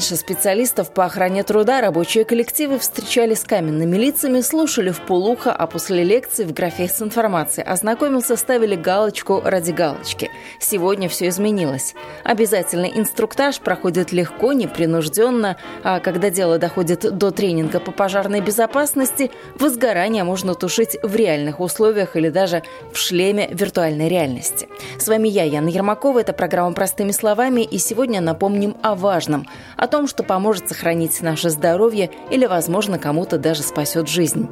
Раньше специалистов по охране труда рабочие коллективы встречали с каменными лицами, слушали в полухо, а после лекции в графе с информацией ознакомился, ставили галочку ради галочки. Сегодня все изменилось. Обязательный инструктаж проходит легко, непринужденно, а когда дело доходит до тренинга по пожарной безопасности, возгорание можно тушить в реальных условиях или даже в шлеме виртуальной реальности. С вами я, Яна Ермакова, это программа «Простыми словами», и сегодня напомним о важном – о том, что поможет сохранить наше здоровье или, возможно, кому-то даже спасет жизнь.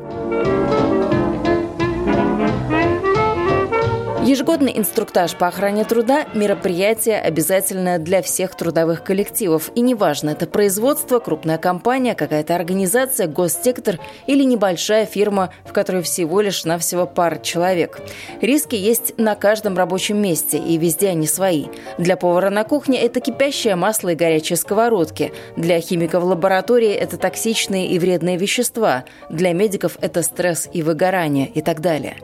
Ежегодный инструктаж по охране труда – мероприятие обязательное для всех трудовых коллективов. И неважно, это производство, крупная компания, какая-то организация, госсектор или небольшая фирма, в которой всего лишь навсего пара человек. Риски есть на каждом рабочем месте, и везде они свои. Для повара на кухне – это кипящее масло и горячие сковородки. Для химика в лаборатории – это токсичные и вредные вещества. Для медиков – это стресс и выгорание и так далее.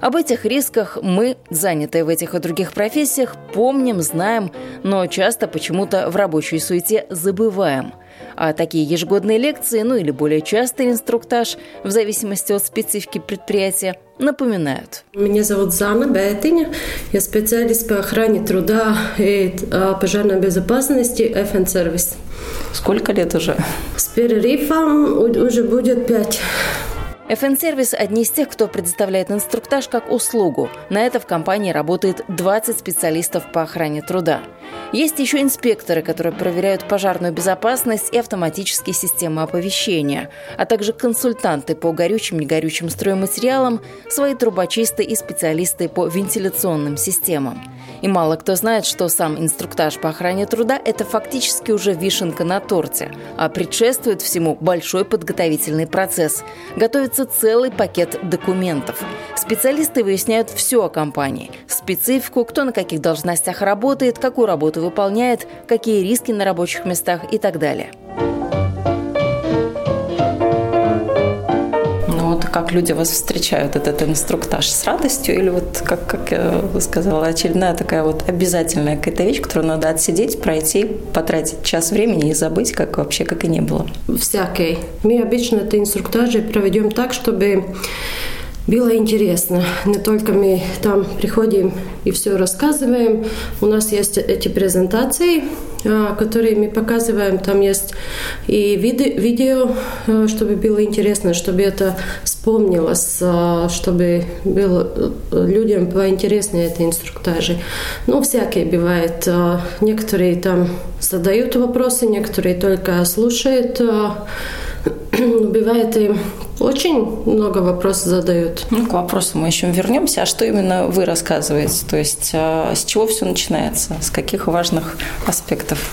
Об этих рисках мы, занятые в этих и других профессиях, помним, знаем, но часто почему-то в рабочей суете забываем. А такие ежегодные лекции, ну или более частый инструктаж, в зависимости от специфики предприятия, напоминают. Меня зовут Зана Бетиня. Я специалист по охране труда и а, пожарной безопасности FN сервис. Сколько лет уже? С перерывом уже будет пять. FN-сервис – одни из тех, кто предоставляет инструктаж как услугу. На это в компании работает 20 специалистов по охране труда. Есть еще инспекторы, которые проверяют пожарную безопасность и автоматические системы оповещения, а также консультанты по горючим, негорючим стройматериалам, свои трубочисты и специалисты по вентиляционным системам. И мало кто знает, что сам инструктаж по охране труда – это фактически уже вишенка на торте, а предшествует всему большой подготовительный процесс. Готовится целый пакет документов. Специалисты выясняют все о компании – специфику, кто на каких должностях работает, какую работу выполняет, какие риски на рабочих местах и так далее. Как люди вас встречают, этот инструктаж с радостью или вот, как, как я сказала, очередная такая вот обязательная какая-то вещь, которую надо отсидеть, пройти, потратить час времени и забыть, как вообще, как и не было? Всякой. Мы обычно это инструктажи проведем так, чтобы было интересно. Не только мы там приходим и все рассказываем. У нас есть эти презентации, а, которые мы показываем. Там есть и видео, а, чтобы было интересно, чтобы это вспомнилось, а, чтобы было э, людям было интересно эти инструктажи. Ну, всякие бывает. Некоторые там задают вопросы, некоторые только слушают. Бывает и очень много вопросов задают. Ну, к вопросу мы еще вернемся. А что именно вы рассказываете? То есть с чего все начинается? С каких важных аспектов?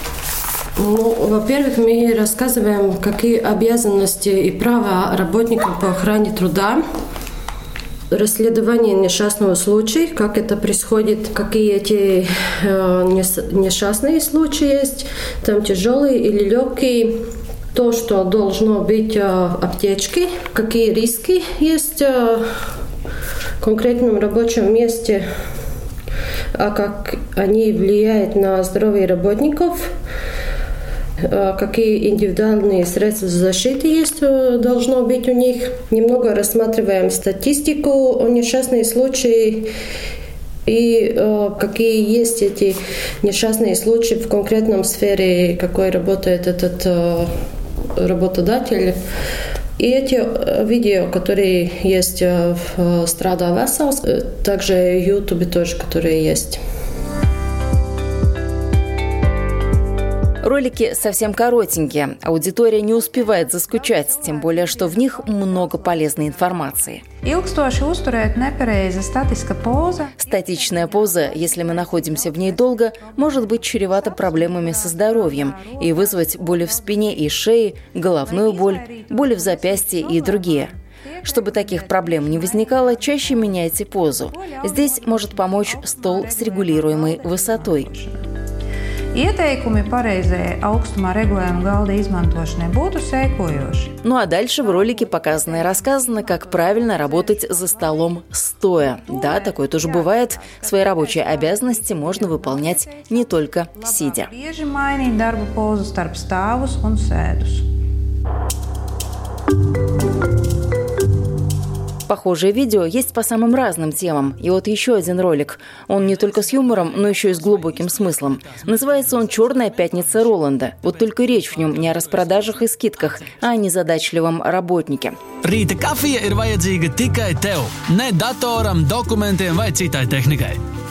Ну, во-первых, мы рассказываем, какие обязанности и права работников по охране труда расследование несчастного случая, как это происходит, какие эти э, несчастные случаи есть, там тяжелые или легкие, то, что должно быть э, аптечке, какие риски есть э, в конкретном рабочем месте, а как они влияют на здоровье работников, какие индивидуальные средства защиты есть, должно быть у них. Немного рассматриваем статистику о несчастных случаях и э, какие есть эти несчастные случаи в конкретном сфере, какой работает этот э, работодатель. И эти э, видео, которые есть э, в Страда э, также в YouTube тоже, которые есть. Ролики совсем коротенькие, аудитория не успевает заскучать, тем более, что в них много полезной информации. Статичная поза, если мы находимся в ней долго, может быть чревата проблемами со здоровьем и вызвать боли в спине и шее, головную боль, боли в запястье и другие. Чтобы таких проблем не возникало, чаще меняйте позу. Здесь может помочь стол с регулируемой высотой. Ieteikumi pareizai augstumā regulējuma galda izmantošanai būtu sekojoši. Ну а дальше в ролике показано и рассказано, как правильно работать за столом стоя. Да, такое тоже бывает. Свои рабочие обязанности можно выполнять не только сидя. Bieži mainīt darba pozu starp stāvus un sēdus. Похожие видео есть по самым разным темам. И вот еще один ролик. Он не только с юмором, но еще и с глубоким смыслом. Называется он «Черная пятница Роланда». Вот только речь в нем не о распродажах и скидках, а о незадачливом работнике. Rīta kafija ir vajadzīga tikai tev, ne datoram, dokumentiem vai citai tehnikai.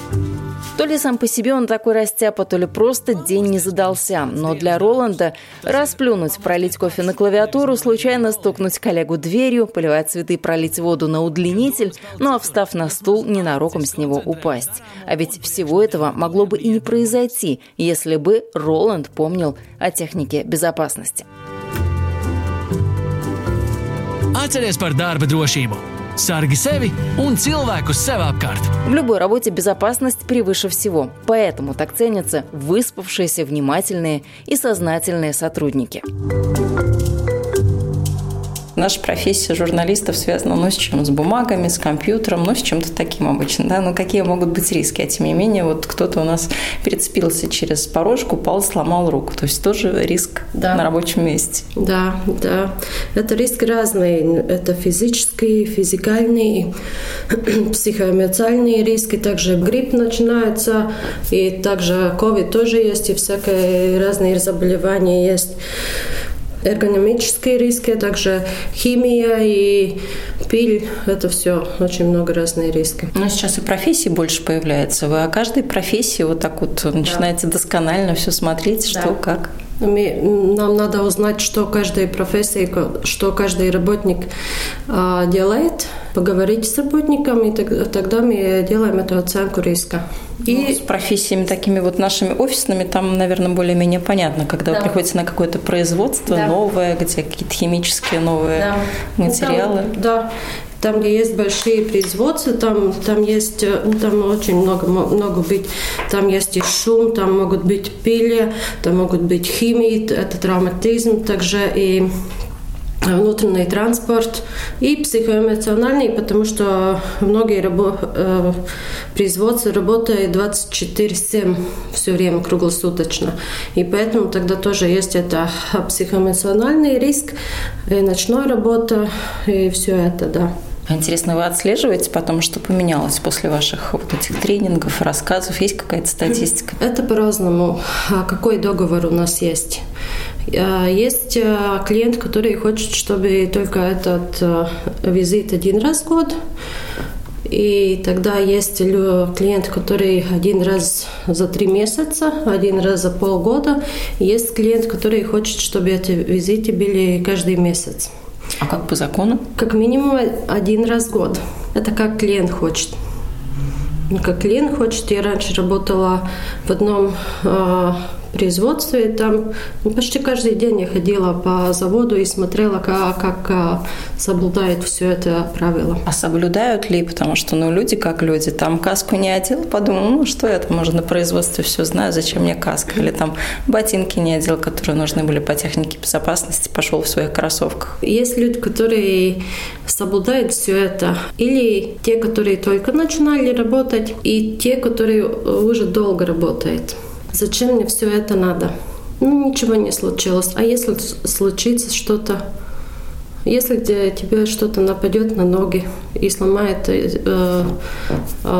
То ли сам по себе он такой растяпа, то ли просто день не задался. Но для Роланда расплюнуть, пролить кофе на клавиатуру, случайно стукнуть коллегу дверью, поливать цветы, пролить воду на удлинитель, ну а встав на стул, ненароком с него упасть. А ведь всего этого могло бы и не произойти, если бы Роланд помнил о технике безопасности. Atceries par darba drošību. Sargi sevi un cilvēkus sev apkārt. В любой работе безопасность превыше всего. Поэтому так ценятся выспавшиеся, внимательные и сознательные сотрудники. Наша профессия журналистов связана, ну, с чем? С бумагами, с компьютером, ну, с чем-то таким обычно, да? Ну, какие могут быть риски? А тем не менее, вот кто-то у нас перецепился через порожку, упал, сломал руку. То есть тоже риск Да. на рабочем месте. Да, да. Это риски разные. Это физические, физикальные, психоэмоциональные риски. Также грипп начинается, и также ковид тоже есть, и всякие разные заболевания есть. Эргономические риски, а также химия и пиль. Это все очень много разные риски. Но сейчас и профессий больше появляется. Вы о каждой профессии вот так вот начинаете досконально все смотреть, что, Да. как. Нам надо узнать, что каждая профессия, что каждый работник а, делает, поговорить с работником, и тог- тогда мы делаем эту оценку риска. И И с профессиями такими вот нашими офисными, там, наверное, более-менее понятно, когда Да. вы приходите на какое-то производство Да. новое, где какие-то химические новые Да. материалы. Ну, Там, да. Там, где есть большие производства, там, там есть, э, ну, там очень много, много быть. Там есть и шум, там могут быть пили, там могут быть химии, это травматизм, также и внутренний транспорт и психоэмоциональный, потому что многие рабо- э, производства работают 24-7 все время круглосуточно. И поэтому тогда тоже есть это психоэмоциональный риск, и ночная работа, и все это, да. Интересно, вы отслеживаете потом, что поменялось после ваших вот этих тренингов, рассказов? Есть какая-то статистика? Это по-разному. А Какой договор у нас есть? А, Есть а, клиент, который хочет, чтобы только этот а, визит один раз в год. И тогда есть клиент, который один раз за три месяца, один раз за полгода. Есть клиент, который хочет, чтобы эти визиты были каждый месяц. А как по закону? Как минимум один раз в год. Это как клиент хочет. Как клиент хочет. Я раньше работала в одном э, производстве. Там почти каждый день я ходила по заводу и смотрела, как, как соблюдает все это правило. А соблюдают ли? Потому что, ну, люди как люди. Там каску не одел, подумал, ну, что там уже на производстве все знаю, зачем мне каска? Или там ботинки не одел, которые нужны были по технике безопасности, пошел в своих кроссовках. Есть люди, которые соблюдают все это. Или те, которые только начинали работать, и те, которые уже долго работают. Зачем мне все это надо? Ну, ничего не случилось. А если случится что-то? Если те- тебе что-то нападет на ноги и сломает э, э,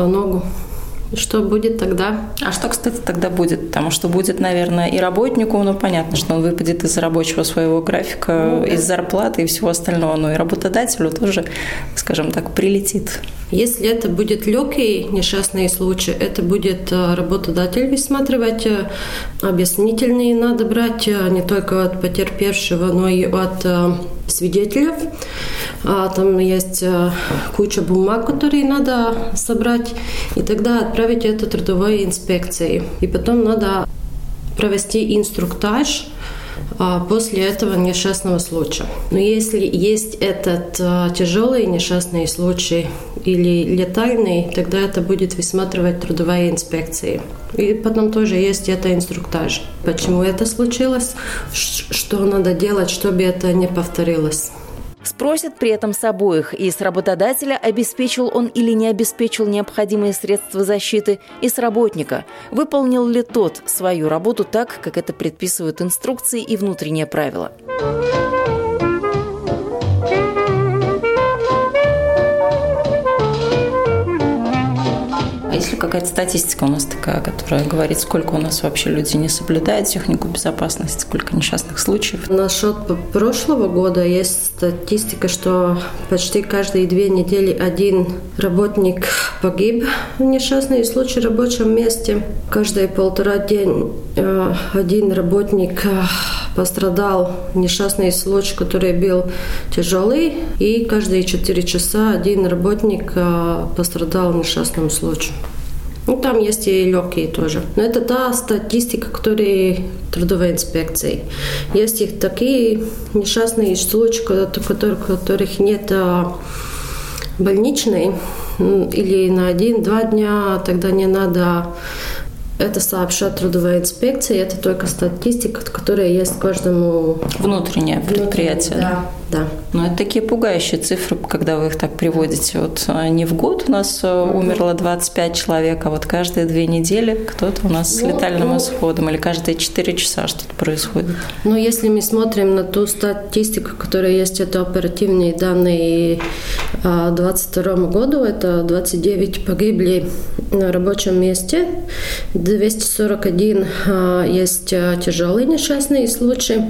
ногу, что будет тогда? А что, кстати, тогда будет? Потому что будет, наверное, и работнику, ну, понятно, что он выпадет из рабочего своего графика, из зарплаты и всего остального, но и работодателю тоже, скажем так, прилетит. Если это будет легкий несчастный случай, это будет э, работодатель высматривать, э, объяснительные надо брать э, не только от потерпевшего, но и от свидетелей. А, Там есть э, куча бумаг, которые надо собрать, и тогда отправить это трудовой инспекции. И потом надо провести инструктаж, после этого несчастного случая. Но если есть этот а, тяжелый несчастный случай или летальный, тогда это будет высматривать трудовая инспекция. И потом тоже есть это инструктаж. Почему это случилось, что надо делать, чтобы это не повторилось. Спросят при этом с обоих и с работодателя, обеспечил он или не обеспечил необходимые средства защиты, и с работника, выполнил ли тот свою работу так, как это предписывают инструкции и внутренние правила. Какая-то статистика у нас такая, которая говорит, сколько у нас вообще людей не соблюдают технику безопасности, сколько несчастных случаев? Насчет прошлого года есть статистика, что почти каждые две недели один работник погиб в несчастный случай в рабочем месте. Каждые полтора день э, один работник э, пострадал несчастный случай, который был тяжелый, и каждые четыре часа один работник э, пострадал в несчастном случае. Ну, там есть и легкие тоже. Но это та статистика, которая трудовой инспекции. Есть их такие несчастные случаи, которых, которых нет а, больничной или на один-два дня, тогда не надо это сообщает трудовая инспекция, это только статистика, которая есть каждому... Внутреннее предприятие. Да, да. Но это такие пугающие цифры, когда вы их так приводите. Вот а, не в год у нас а, умерло 25 человек, а вот каждые две недели кто-то у нас с ну, летальным ну, исходом, или каждые 4 часа что-то происходит. Ну, если мы смотрим на ту статистику, которая есть, это оперативные данные 2022 году, это 29 погибли на рабочем месте, 241 а, есть тяжелые несчастные случаи.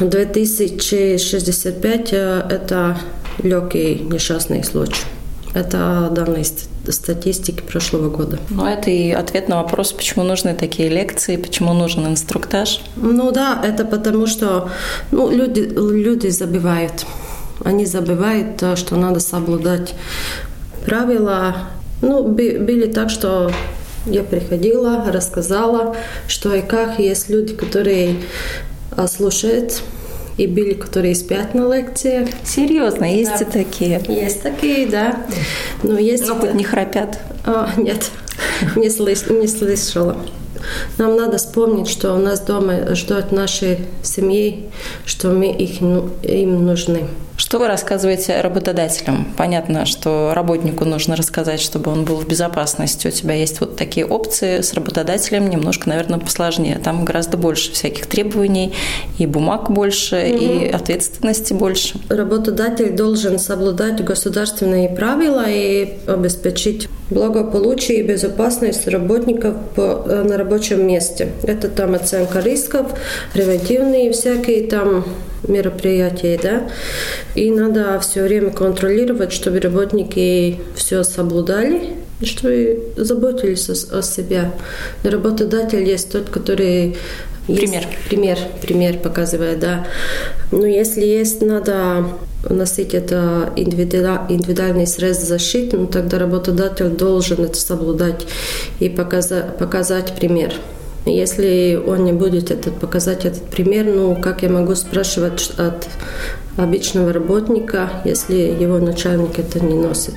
2065 это легкий несчастный случай. Это данные статистики прошлого года. Ну, это и ответ на вопрос, почему нужны такие лекции, почему нужен инструктаж. Ну да, это потому что ну, люди, люди забивают. Они забывают, что надо соблюдать правила. Ну, были так, что я приходила, рассказала, что и как. Есть люди, которые слушают и были, которые спят на лекции. Серьезно, есть да. и такие? Есть такие, да. Но есть... Но хоть не храпят? А, нет, не, слыш... не слышала. Нам надо вспомнить, что у нас дома ждут наши семьи, что мы их, ну, им нужны. Что вы рассказываете работодателям? Понятно, что работнику нужно рассказать, чтобы он был в безопасности. У тебя есть вот такие опции с работодателем, немножко, наверное, посложнее. Там гораздо больше всяких требований, и бумаг больше, угу. и ответственности больше. Работодатель должен соблюдать государственные правила и обеспечить благополучие и безопасность работников э, на рабочем месте. Это там оценка рисков, превентивные всякие там мероприятия, да, и надо все время контролировать, чтобы работники все соблюдали, чтобы заботились о, о себе. Работодатель есть тот, который Пример. Есть, пример, пример показывает, да. Но если есть, надо носить это индивидуальный средств защиты, ну, тогда работодатель должен это соблюдать и показать, показать пример. Если он не будет этот, показать этот пример, ну, как я могу спрашивать от обычного работника, если его начальник это не носит?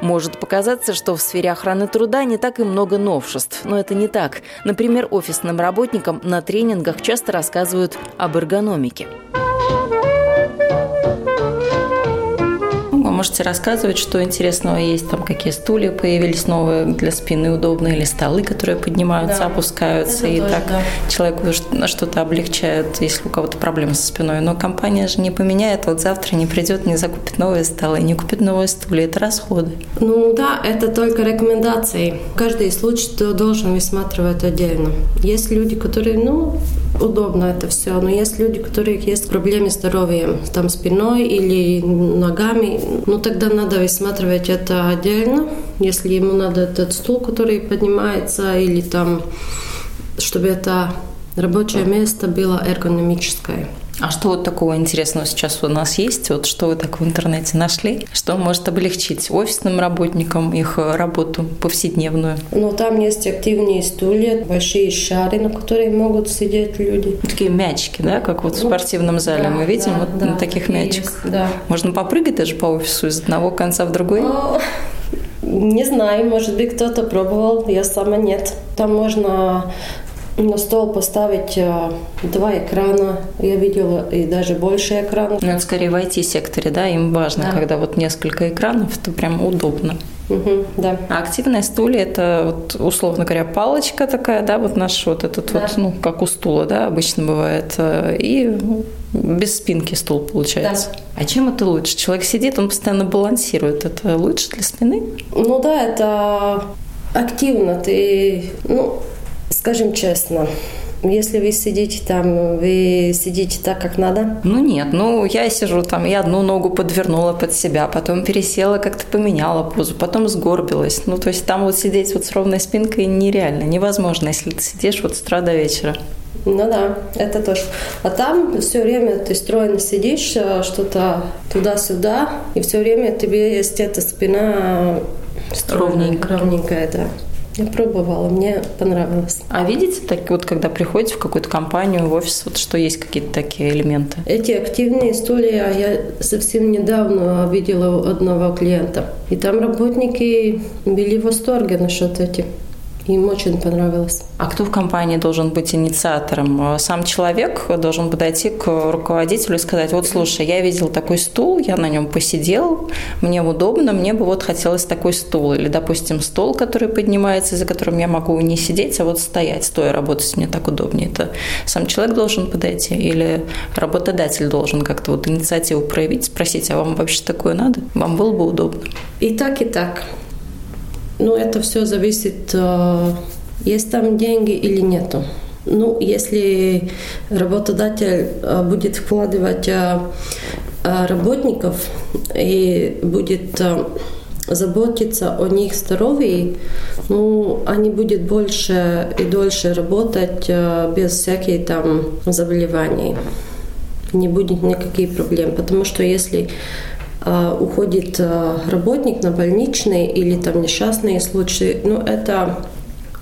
Может показаться, что в сфере охраны труда не так и много новшеств, но это не так. Например, офисным работникам на тренингах часто рассказывают об эргономике. Можете рассказывать, что интересного есть, там какие стулья появились новые для спины удобные, или столы, которые поднимаются, да. опускаются, Это и тоже, так да. человеку что-то облегчают, если у кого-то проблемы со спиной. Но компания же не поменяет, вот завтра не придет, не закупит новые столы, не купит новые стулья, это расходы. Ну да, это только рекомендации. Каждый случай ты должен высматривать отдельно. Есть люди, которые, ну, удобно это все, но есть люди, у которых есть проблемы с здоровьем, там спиной или ногами, ну тогда надо рассматривать это отдельно. Если ему надо этот стул, который поднимается, или там, чтобы это рабочее место было эргономическое. А что вот такого интересного сейчас у нас есть? Вот что вы так в интернете нашли? Что может облегчить офисным работникам их работу повседневную? Ну, там есть активные стулья, большие шары, на которые могут сидеть люди. Такие мячики, да, как вот в ну, спортивном зале да, мы видим да, вот да, на таких мячиках. да. Можно попрыгать даже по офису из одного конца в другой? О, не знаю, может быть, кто-то пробовал, я сама нет. Там можно на стол поставить э, два экрана. Я видела и даже больше экранов. Ну, это скорее в IT-секторе, да? Им важно, да. когда вот несколько экранов, то прям удобно. Угу, да. А активное стулья – это, вот, условно говоря, палочка такая, да, вот наш вот этот да. вот, ну, как у стула, да, обычно бывает, э, и без спинки стул получается. Да. А чем это лучше? Человек сидит, он постоянно балансирует. Это лучше для спины? Ну да, это активно. Ты, ну, Скажем честно, если вы сидите там, вы сидите так, как надо? Ну нет, ну я сижу там, я одну ногу подвернула под себя, потом пересела, как-то поменяла позу, потом сгорбилась. Ну то есть там вот сидеть вот с ровной спинкой нереально, невозможно, если ты сидишь вот с утра до вечера. Ну да, это тоже. А там все время ты стройно сидишь, э, что-то туда-сюда, и все время тебе есть эта спина ровненькая. ровненькая, да. Я пробовала, мне понравилось. А видите, так вот, когда приходите в какую-то компанию, в офис, вот что есть какие-то такие элементы? Эти активные стулья я совсем недавно видела у одного клиента. И там работники были в восторге насчет этих. Им очень понравилось. А кто в компании должен быть инициатором? Сам человек должен подойти к руководителю и сказать, вот слушай, я видел такой стул, я на нем посидел, мне удобно, мне бы вот хотелось такой стул. Или, допустим, стол, который поднимается, за которым я могу не сидеть, а вот стоять, стоя работать мне так удобнее. Это сам человек должен подойти или работодатель должен как-то вот инициативу проявить, спросить, а вам вообще такое надо? Вам было бы удобно? И так, и так. Ну, это все зависит, э, есть там деньги или нету. Ну, если работодатель э, будет вкладывать э, работников и будет заботиться о них здоровье, ну, они будут больше и дольше работать без всяких там заболеваний. Не будет никаких проблем, потому что если уходит а, работник на больничный или там несчастные случаи, ну это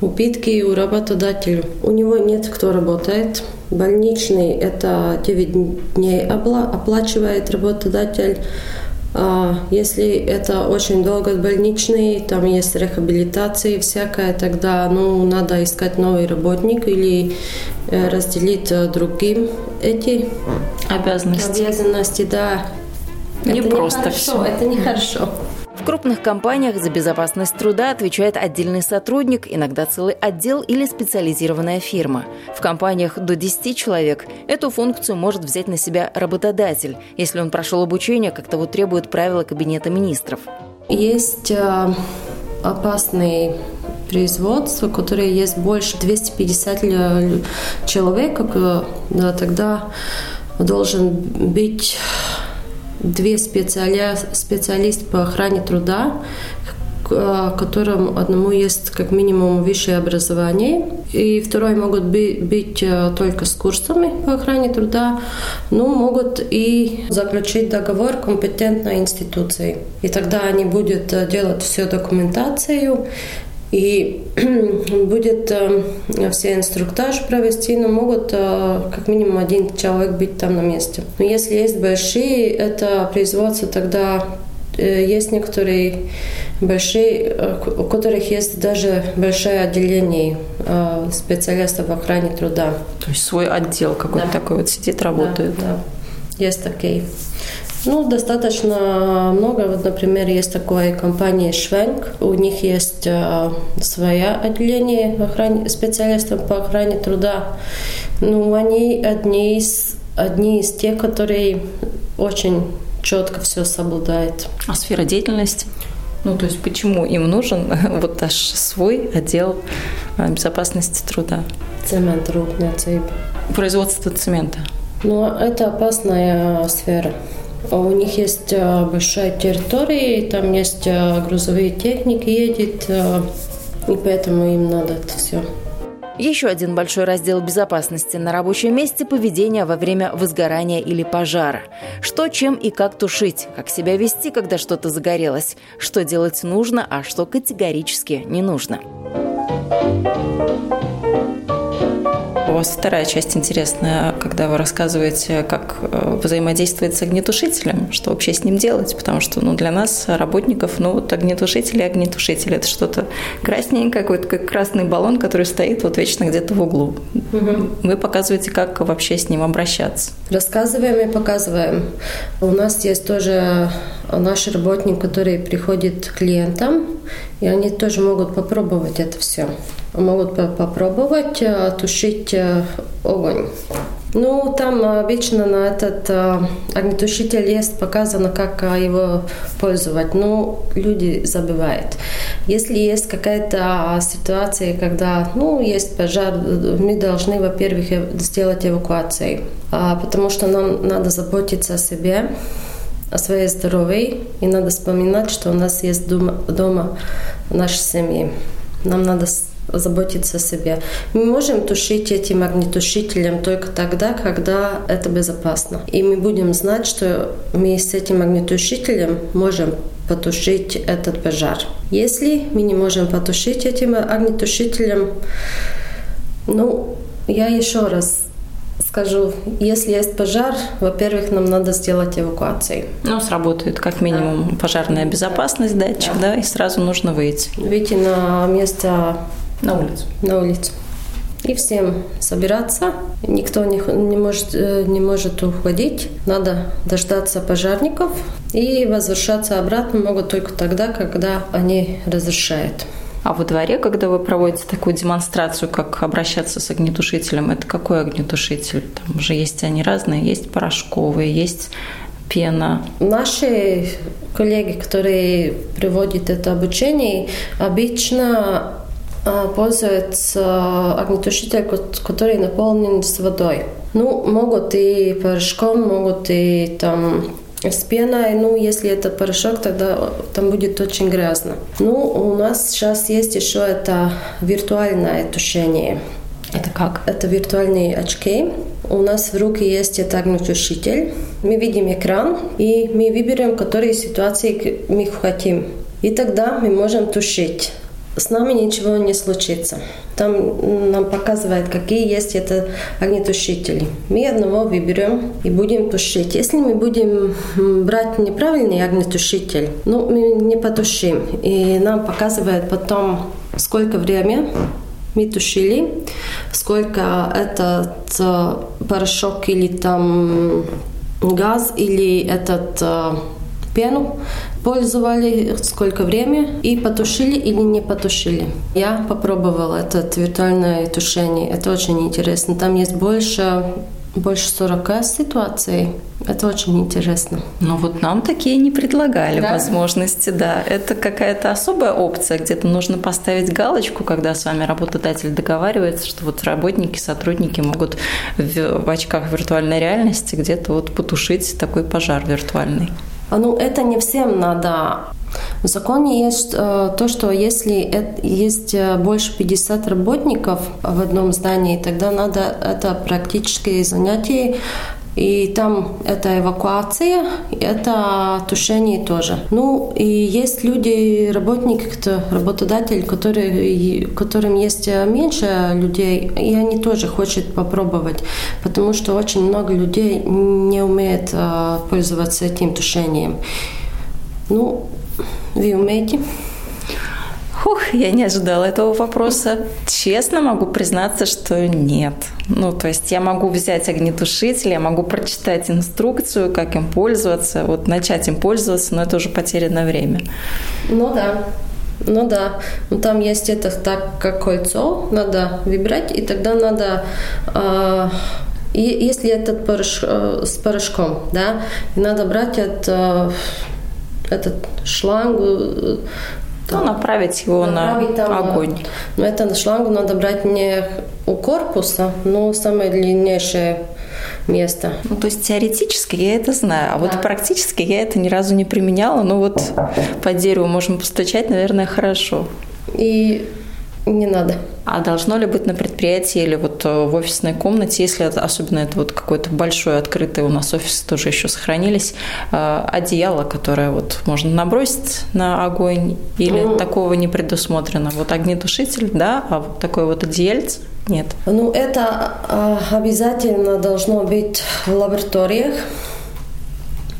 убытки у работодателя. У него нет кто работает. Больничный – это 9 дней оплачивает работодатель. А если это очень долго больничный, там есть рехабилитация всякая, тогда ну, надо искать новый работник или э, разделить э, другим эти обязанности. Обязанности, да. Не это просто все. Это нехорошо. В крупных компаниях за безопасность труда отвечает отдельный сотрудник, иногда целый отдел или специализированная фирма. В компаниях до 10 человек эту функцию может взять на себя работодатель, если он прошел обучение, как того требуют правила Кабинета министров. Есть э, опасные производства, которые есть больше 250 человек, да, тогда должен быть две специали... специалист по охране труда, которым одному есть как минимум высшее образование, и второй могут быть э, только с курсами по охране труда, но могут и заключить договор компетентной институции. И тогда они будут э, делать всю документацию, и будет э, все инструктаж провести, но могут э, как минимум один человек быть там на месте. Но если есть большие, это производство тогда э, есть некоторые большие, у которых есть даже большое отделение специалистов в охране труда. То есть свой отдел какой-то да. такой вот сидит, работает. Да, да. есть такие. Ну, достаточно много. Вот, например, есть такая компания Швенк. У них есть э, свое отделение охране, специалистов по охране труда. Ну, они одни из, одни из тех, которые очень четко все соблюдают. А сфера деятельности? Ну, то есть почему им нужен вот аж свой отдел э, безопасности труда? Цемент, рудная Производство цемента. Ну, это опасная сфера. У них есть э, большая территория, там есть э, грузовые техники едет, э, и поэтому им надо это все. Еще один большой раздел безопасности на рабочем месте – поведение во время возгорания или пожара. Что, чем и как тушить, как себя вести, когда что-то загорелось, что делать нужно, а что категорически не нужно. У вас вторая часть интересная, когда вы рассказываете, как э, взаимодействовать с огнетушителем, что вообще с ним делать, потому что ну, для нас, работников, ну вот огнетушители и огнетушители – это что-то красненькое, какой-то как красный баллон, который стоит вот вечно где-то в углу. Угу. Вы показываете, как вообще с ним обращаться. Рассказываем и показываем. У нас есть тоже наш работник, который приходит к клиентам, и они тоже могут попробовать это все могут попробовать э, тушить э, огонь. Ну, там обычно на этот э, огнетушитель есть показано, как его пользовать, но люди забывают. Если есть какая-то ситуация, когда ну, есть пожар, мы должны, во-первых, сделать эвакуацию, а, потому что нам надо заботиться о себе, о своей здоровье, и надо вспоминать, что у нас есть дома, дома нашей семьи. Нам надо заботиться о себе. Мы можем тушить этим огнетушителем только тогда, когда это безопасно. И мы будем знать, что мы с этим огнетушителем можем потушить этот пожар. Если мы не можем потушить этим огнетушителем, ну, я еще раз скажу, если есть пожар, во-первых, нам надо сделать эвакуацию. Ну, сработает как минимум да. пожарная безопасность, датчик, да. да, и сразу нужно выйти. Выйти на место на улицу. На улицу. И всем собираться. Никто не, не, может, э, не может уходить. Надо дождаться пожарников. И возвращаться обратно могут только тогда, когда они разрешают. А во дворе, когда вы проводите такую демонстрацию, как обращаться с огнетушителем, это какой огнетушитель? Там же есть они разные, есть порошковые, есть пена. Наши коллеги, которые проводят это обучение, обычно пользуется огнетушитель, который наполнен с водой. Ну, могут и порошком, могут и там с пеной, ну, если это порошок, тогда там будет очень грязно. Ну, у нас сейчас есть еще это виртуальное тушение. Это как? Это виртуальные очки. У нас в руке есть это огнетушитель. Мы видим экран, и мы выберем, которые ситуации мы хотим. И тогда мы можем тушить с нами ничего не случится. Там нам показывает, какие есть это огнетушители. Мы одного выберем и будем тушить. Если мы будем брать неправильный огнетушитель, ну, мы не потушим. И нам показывает потом, сколько времени мы тушили, сколько этот э, порошок или там газ или этот э, пену пользовали, сколько времени, и потушили или не потушили. Я попробовала это виртуальное тушение. Это очень интересно. Там есть больше больше 40 ситуаций. Это очень интересно. Но вот нам такие не предлагали да? возможности, да. Это какая-то особая опция, где-то нужно поставить галочку, когда с вами работодатель договаривается, что вот работники, сотрудники могут в, в очках виртуальной реальности где-то вот потушить такой пожар виртуальный. А, ну, это не всем надо. В законе есть э, то, что если есть э, больше 50 работников в одном здании, тогда надо это практические занятия и там это эвакуация, это тушение тоже. Ну, и есть люди, работники, кто, работодатель, которые, которым есть меньше людей, и они тоже хотят попробовать, потому что очень много людей не умеет э, пользоваться этим тушением. Ну, вы умеете? Хух, я не ожидала этого вопроса. Честно могу признаться, что нет. Ну, то есть я могу взять огнетушитель, я могу прочитать инструкцию, как им пользоваться, вот начать им пользоваться, но это уже потерянное время. Ну да, ну да, ну, там есть это так, как кольцо, надо выбирать, и тогда надо, э, если этот порошок, э, с порошком, да, надо брать от, э, этот шлангу, ну, направить его направить на там, огонь. Но это шлангу надо брать не у корпуса, но самое длиннейшее место. Ну, то есть теоретически я это знаю, а да. вот практически я это ни разу не применяла. Ну вот по дереву можем постучать, наверное, хорошо. И Не надо. А должно ли быть на предприятии или вот в офисной комнате, если это, особенно это вот какой-то большой открытый у нас офис тоже еще сохранились, э, одеяло, которое вот можно набросить на огонь или mm. такого не предусмотрено? Вот огнетушитель, да, а вот такой вот одеяльце нет. Ну, это э, обязательно должно быть в лабораториях,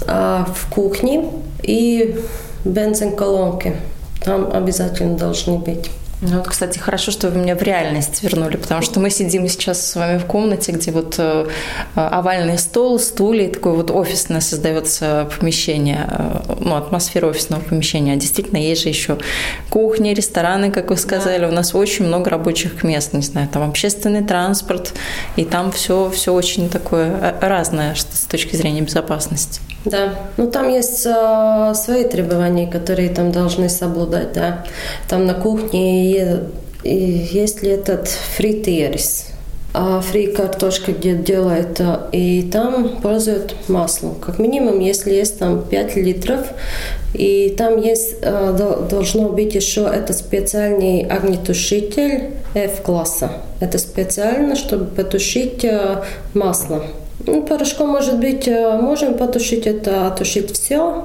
в кухне и бензин-колонке. Там обязательно должны быть. Ну вот, кстати, хорошо, что вы меня в реальность вернули, потому что мы сидим сейчас с вами в комнате, где вот э, овальный стол, стулья, такое вот офисное создается помещение, э, ну, атмосфера офисного помещения. А действительно, есть же еще кухни, рестораны, как вы сказали. Да. У нас очень много рабочих мест, не знаю, там общественный транспорт, и там все, все очень такое э, разное что, с точки зрения безопасности. Да, ну там есть э, свои требования, которые там должны соблюдать, да. Там на кухне есть ли этот фритирис, а фри картошка где делают, и там пользуют маслом. Как минимум, если есть там 5 литров, и там есть, должно быть еще этот специальный огнетушитель F-класса. Это специально, чтобы потушить масло. Ну, порошком, может быть, э, можем потушить это, отушить все,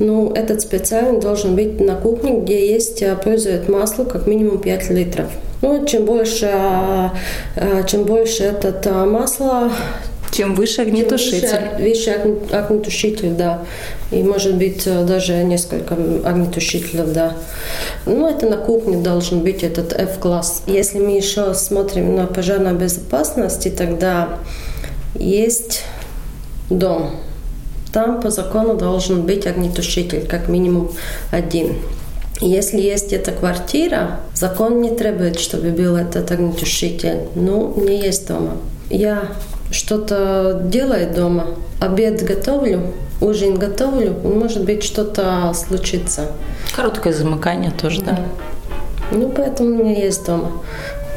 но этот специально должен быть на кухне, где есть, э, пользует масло как минимум 5 литров. Ну, чем больше, э, чем больше этот масло, чем выше огнетушитель. Чем выше, выше огнетушитель, да. И может быть даже несколько огнетушителей, да. Ну, это на кухне должен быть этот F-класс. Если мы еще смотрим на пожарную безопасность, тогда есть дом. Там по закону должен быть огнетушитель, как минимум один. Если есть эта квартира, закон не требует, чтобы был этот огнетушитель. Ну, не есть дома. Я что-то делаю дома, обед готовлю, ужин готовлю, может быть, что-то случится. Короткое замыкание тоже, да? да. Ну, поэтому у меня есть дома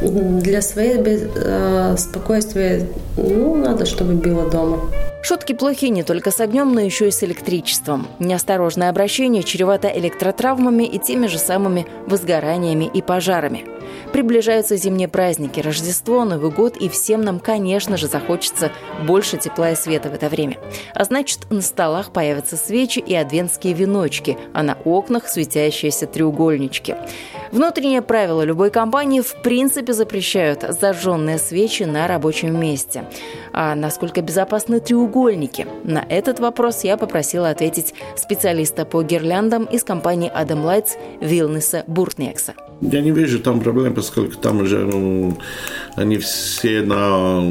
для своей э, спокойствия, ну, надо, чтобы было дома. Шутки плохи не только с огнем, но еще и с электричеством. Неосторожное обращение чревато электротравмами и теми же самыми возгораниями и пожарами. Приближаются зимние праздники, Рождество, Новый год, и всем нам, конечно же, захочется больше тепла и света в это время. А значит, на столах появятся свечи и адвентские веночки, а на окнах светящиеся треугольнички. Внутреннее правило любой компании в принципе запрещают зажженные свечи на рабочем месте. А насколько безопасны треугольники? На этот вопрос я попросила ответить специалиста по гирляндам из компании Adam Lights Вилнеса Буртнекса. Я не вижу там проблем, поскольку там уже ну, они все на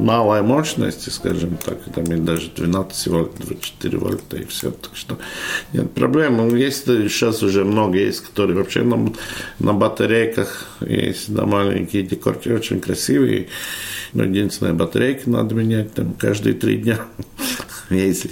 малая мощность, скажем так, там и даже 12 вольт, 24 вольта и все. Так что нет проблем. Ну, есть сейчас уже много есть, которые вообще на, на батарейках есть, да, маленькие декорки, очень красивые. Но единственная батарейка надо менять там каждые три дня, если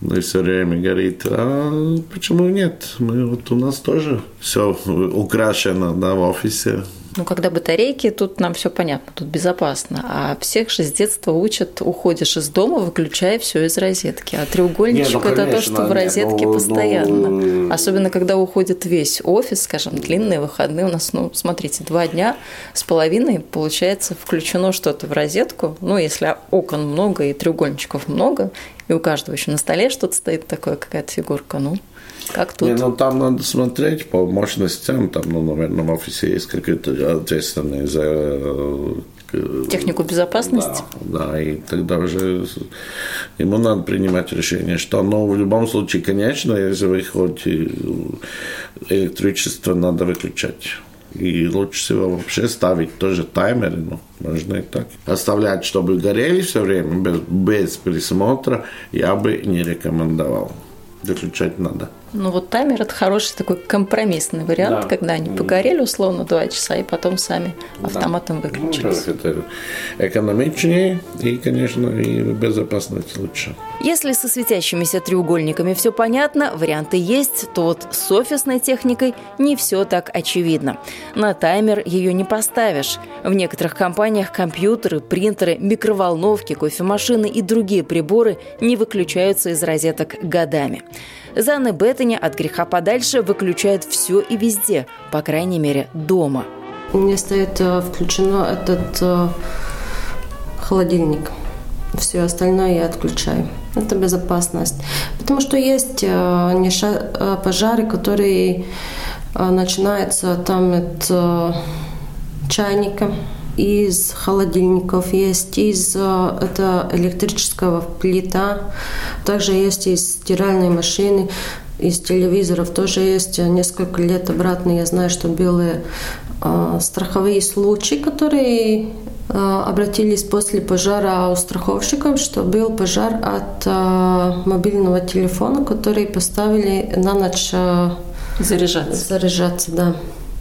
ну, все время горит. А почему нет? Мы вот у нас тоже все украшено да, в офисе ну, когда батарейки, тут нам все понятно, тут безопасно. А всех же с детства учат, уходишь из дома, выключая все из розетки. А треугольничек не, ну, конечно, это то, что в розетке ну, постоянно. Ну... Особенно, когда уходит весь офис, скажем, длинные выходные. У нас, ну, смотрите, два дня с половиной, получается, включено что-то в розетку. Ну, если окон много и треугольничков много, и у каждого еще на столе что-то стоит такое, какая-то фигурка, ну, как тут? Не, ну там надо смотреть по мощностям. Там, ну, наверное, в офисе есть какие-то ответственные за э, технику безопасности. Да, да, и тогда уже ему надо принимать решение, что, но в любом случае, конечно, если вы хотите электричество, надо выключать. И лучше всего вообще ставить тоже таймеры, ну, можно и так. Оставлять, чтобы горели все время без, без присмотра, я бы не рекомендовал. Выключать надо. Ну вот таймер это хороший такой компромиссный вариант, да. когда они погорели условно два часа и потом сами автоматом да. выключились. Ну, это экономичнее и, конечно, и безопасность лучше. Если со светящимися треугольниками все понятно, варианты есть, то вот с офисной техникой не все так очевидно. На таймер ее не поставишь. В некоторых компаниях компьютеры, принтеры, микроволновки, кофемашины и другие приборы не выключаются из розеток годами. За НБ Пятыня от греха подальше выключает все и везде, по крайней мере, дома. У меня стоит э, включено этот э, холодильник. Все остальное я отключаю. Это безопасность. Потому что есть э, пожары, которые начинаются там от чайника, из холодильников, есть из это электрического плита, также есть из стиральной машины, из телевизоров тоже есть несколько лет обратно. Я знаю, что были э, страховые случаи, которые э, обратились после пожара у страховщиков, что был пожар от э, мобильного телефона, который поставили на ночь э, заряжаться. Заряжаться, да.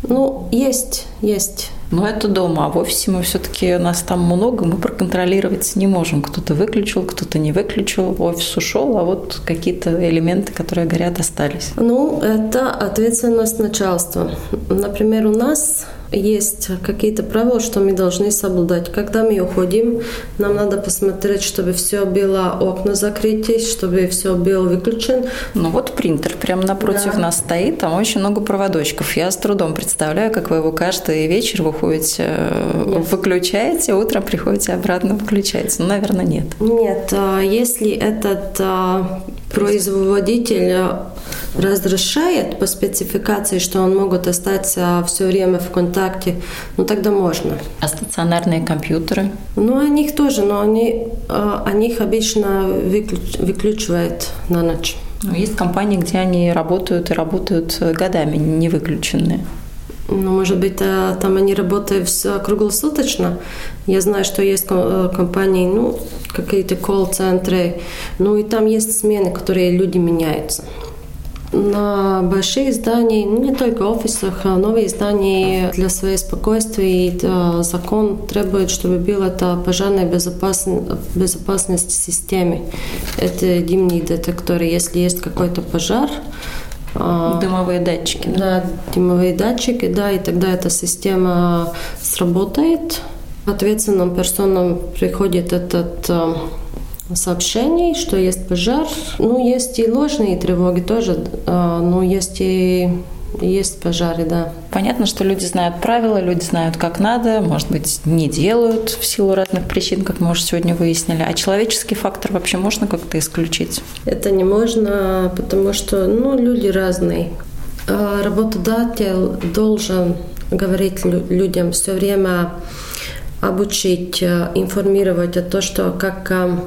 Ну, есть, есть. Но это дома, а в офисе мы все-таки, нас там много, мы проконтролировать не можем. Кто-то выключил, кто-то не выключил, офис ушел, а вот какие-то элементы, которые горят, остались. Ну, это ответственность начальства. Например, у нас есть какие-то правила, что мы должны соблюдать. Когда мы уходим, нам надо посмотреть, чтобы все было, окна закрытись, чтобы все было выключен. Ну вот принтер прямо напротив да. нас стоит, там очень много проводочков. Я с трудом представляю, как вы его каждый вечер выходите, э, нет. выключаете, утром приходите обратно, выключаете. Ну, наверное, нет. Нет, а если этот а, производитель разрешает по спецификации, что он могут остаться все время в контакте, ну тогда можно. А стационарные компьютеры? Ну, о них тоже, но они, а, о них обычно выключ, выключивают на ночь. Ну, есть компании, где они работают и работают годами, не выключенные. Ну, может быть, а, там они работают круглосуточно. Я знаю, что есть э, компании, ну, какие-то колл-центры, ну, и там есть смены, которые люди меняются. На больших зданиях, ну, не только офисах, а новые здания для своей спокойствия закон требует, чтобы была это пожарная безопасность, безопасность системы. Это дымные детекторы. Если есть какой-то пожар, а, дымовые датчики. Да, дымовые датчики, да, и тогда эта система сработает. Ответственным персонам приходит этот сообщение, что есть пожар. Ну, есть и ложные тревоги тоже, а, но есть и есть пожары, да. Понятно, что люди знают правила, люди знают, как надо, может быть, не делают в силу разных причин, как мы уже сегодня выяснили. А человеческий фактор вообще можно как-то исключить? Это не можно, потому что ну, люди разные. А работодатель должен говорить людям все время обучить, э, информировать о том, что как э,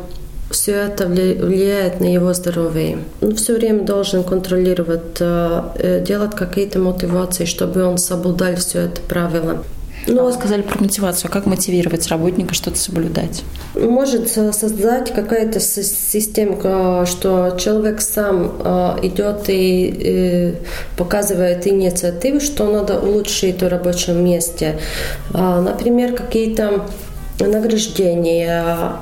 все это влияет на его здоровье. Он все время должен контролировать, э, э, делать какие-то мотивации, чтобы он соблюдал все это правило. Ну, вы сказали про мотивацию. Как мотивировать работника что-то соблюдать? Может создать какая-то система, что человек сам э, идет и показывает инициативу, что надо улучшить в рабочем месте. Например, какие-то награждения,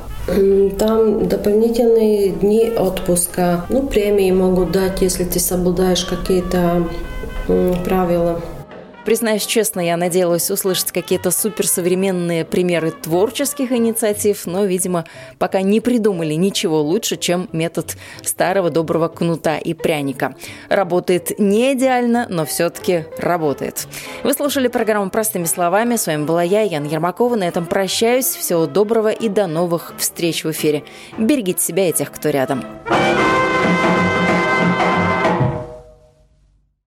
там дополнительные дни отпуска. Ну, премии могут дать, если ты соблюдаешь какие-то правила. Признаюсь честно, я надеялась услышать какие-то суперсовременные примеры творческих инициатив, но, видимо, пока не придумали ничего лучше, чем метод старого доброго кнута и пряника. Работает не идеально, но все-таки работает. Вы слушали программу «Простыми словами». С вами была я, Ян Ермакова. На этом прощаюсь. Всего доброго и до новых встреч в эфире. Берегите себя и тех, кто рядом. Thank